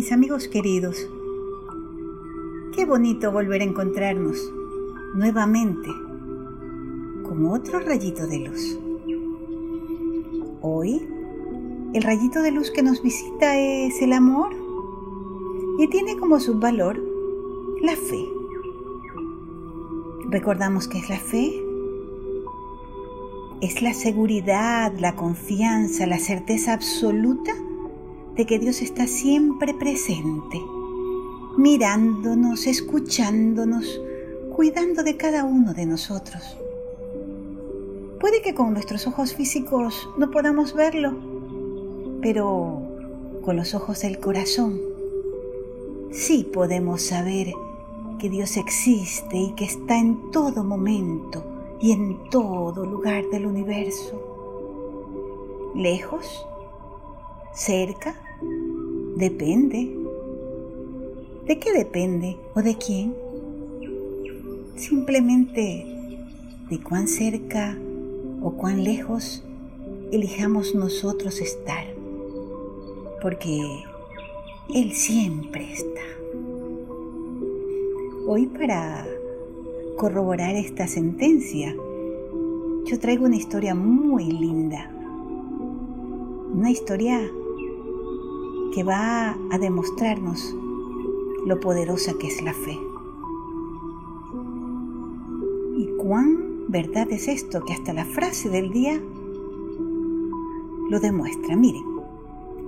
mis amigos queridos, qué bonito volver a encontrarnos nuevamente con otro rayito de luz. Hoy, el rayito de luz que nos visita es el amor y tiene como subvalor la fe. ¿Recordamos qué es la fe? Es la seguridad, la confianza, la certeza absoluta de que Dios está siempre presente, mirándonos, escuchándonos, cuidando de cada uno de nosotros. Puede que con nuestros ojos físicos no podamos verlo, pero con los ojos del corazón sí podemos saber que Dios existe y que está en todo momento y en todo lugar del universo. Lejos, cerca, Depende. ¿De qué depende o de quién? Simplemente de cuán cerca o cuán lejos elijamos nosotros estar. Porque Él siempre está. Hoy para corroborar esta sentencia, yo traigo una historia muy linda. Una historia que va a demostrarnos lo poderosa que es la fe. Y cuán verdad es esto que hasta la frase del día lo demuestra. Miren,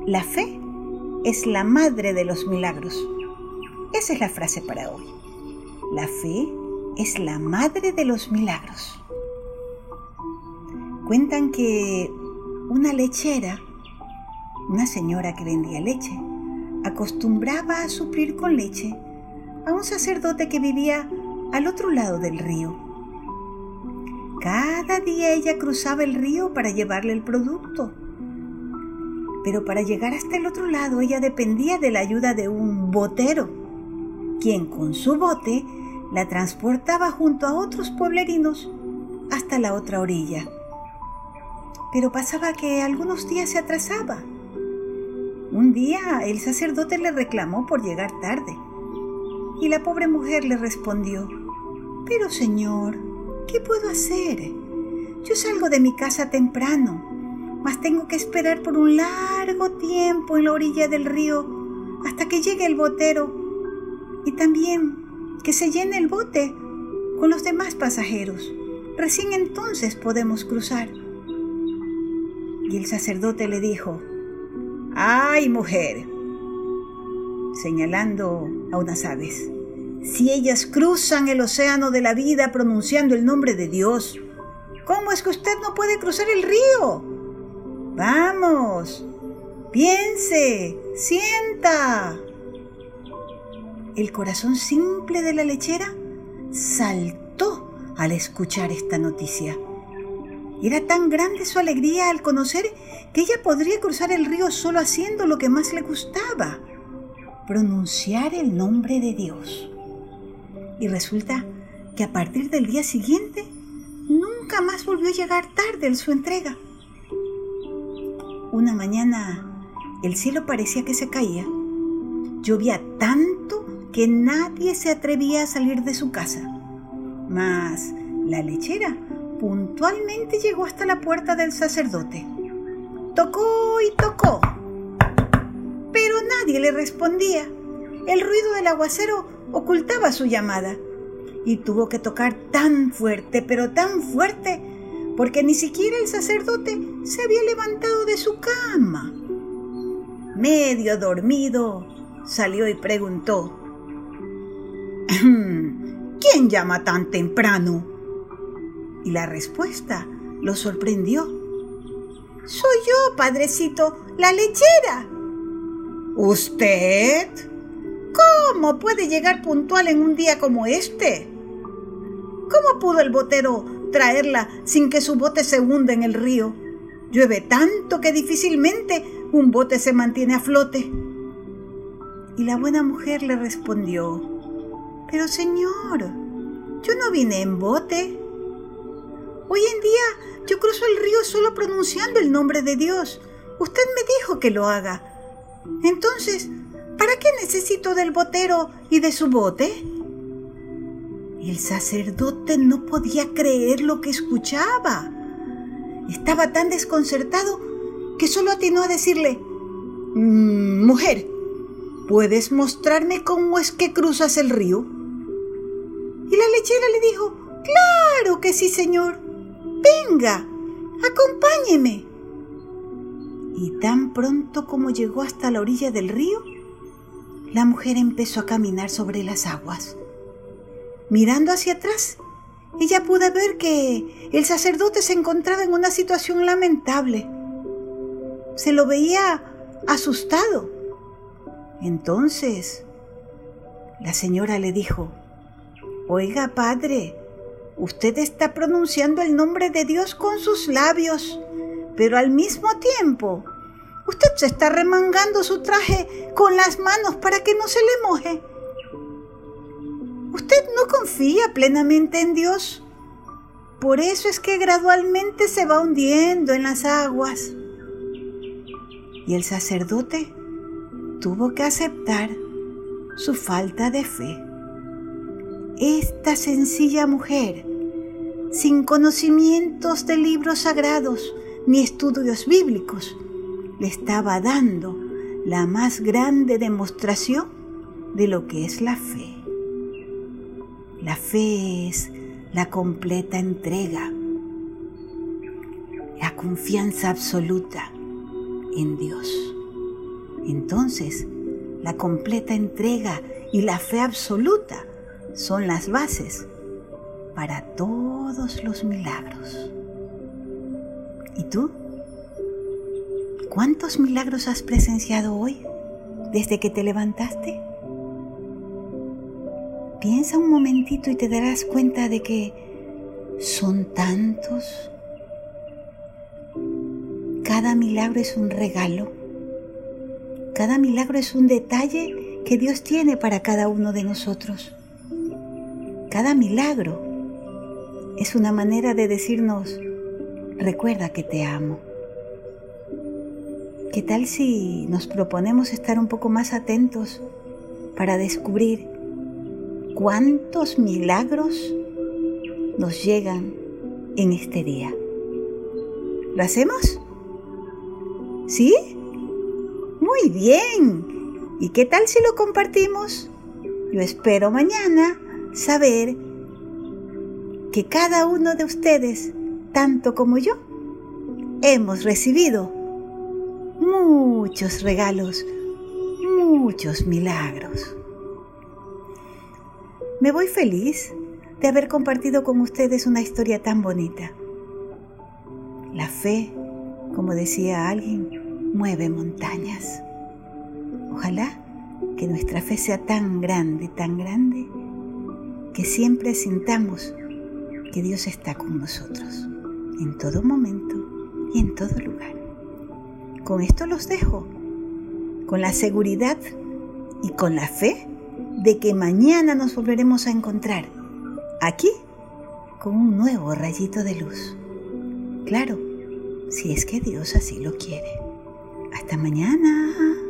la fe es la madre de los milagros. Esa es la frase para hoy. La fe es la madre de los milagros. Cuentan que una lechera una señora que vendía leche, acostumbraba a suplir con leche a un sacerdote que vivía al otro lado del río. Cada día ella cruzaba el río para llevarle el producto. Pero para llegar hasta el otro lado ella dependía de la ayuda de un botero, quien con su bote la transportaba junto a otros pueblerinos hasta la otra orilla. Pero pasaba que algunos días se atrasaba un día el sacerdote le reclamó por llegar tarde y la pobre mujer le respondió, Pero señor, ¿qué puedo hacer? Yo salgo de mi casa temprano, mas tengo que esperar por un largo tiempo en la orilla del río hasta que llegue el botero y también que se llene el bote con los demás pasajeros. Recién entonces podemos cruzar. Y el sacerdote le dijo, ¡Ay, mujer! señalando a unas aves. Si ellas cruzan el océano de la vida pronunciando el nombre de Dios, ¿cómo es que usted no puede cruzar el río? Vamos, piense, sienta. El corazón simple de la lechera saltó al escuchar esta noticia. Era tan grande su alegría al conocer que ella podría cruzar el río solo haciendo lo que más le gustaba, pronunciar el nombre de Dios. Y resulta que a partir del día siguiente nunca más volvió a llegar tarde en su entrega. Una mañana el cielo parecía que se caía. Llovía tanto que nadie se atrevía a salir de su casa. Mas la lechera puntualmente llegó hasta la puerta del sacerdote. Tocó y tocó, pero nadie le respondía. El ruido del aguacero ocultaba su llamada y tuvo que tocar tan fuerte, pero tan fuerte, porque ni siquiera el sacerdote se había levantado de su cama. Medio dormido, salió y preguntó, ¿Quién llama tan temprano? y la respuesta lo sorprendió. Soy yo, padrecito, la lechera. ¿Usted? ¿Cómo puede llegar puntual en un día como este? ¿Cómo pudo el botero traerla sin que su bote se hunda en el río? Llueve tanto que difícilmente un bote se mantiene a flote. Y la buena mujer le respondió, Pero señor, yo no vine en bote. Hoy en día yo cruzo el río solo pronunciando el nombre de Dios. Usted me dijo que lo haga. Entonces, ¿Para qué necesito del botero y de su bote? El sacerdote no podía creer lo que escuchaba. Estaba tan desconcertado que solo atinó a decirle, mm, Mujer, ¿puedes mostrarme cómo es que cruzas el río? Y la lechera le dijo, Claro que sí, señor. Venga, acompáñeme. Y tan pronto como llegó hasta la orilla del río, la mujer empezó a caminar sobre las aguas. Mirando hacia atrás, ella pudo ver que el sacerdote se encontraba en una situación lamentable. Se lo veía asustado. Entonces, la señora le dijo, Oiga, padre, usted está pronunciando el nombre de Dios con sus labios, pero al mismo tiempo, usted se está remangando su traje con las manos para que no se le moje. Usted no confía plenamente en Dios. Por eso es que gradualmente se va hundiendo en las aguas. Y el sacerdote tuvo que aceptar su falta de fe. Esta sencilla mujer, sin conocimientos de libros sagrados ni estudios bíblicos, le estaba dando la más grande demostración de lo que es la fe. La fe es la completa entrega, la confianza absoluta en Dios. Entonces, la completa entrega y la fe absoluta son las bases para todos los milagros. ¿Y tú? ¿Cuántos milagros has presenciado hoy desde que te levantaste? Piensa un momentito y te darás cuenta de que son tantos. Cada milagro es un regalo. Cada milagro es un detalle que Dios tiene para cada uno de nosotros. Cada milagro es una manera de decirnos, recuerda que te amo. ¿Qué tal si nos proponemos estar un poco más atentos para descubrir cuántos milagros nos llegan en este día. ¿Lo hacemos? ¿Sí? Muy bien. ¿Y qué tal si lo compartimos? Yo espero mañana saber que cada uno de ustedes, tanto como yo, hemos recibido muchos regalos, muchos milagros. Me voy feliz de haber compartido con ustedes una historia tan bonita. La fe, como decía alguien, mueve montañas. Ojalá que nuestra fe sea tan grande, tan grande, que siempre sintamos que Dios está con nosotros, en todo momento y en todo lugar. Con esto los dejo, con la seguridad y con la fe de que mañana nos volveremos a encontrar aquí con un nuevo rayito de luz. Claro, si es que Dios así lo quiere. Hasta mañana.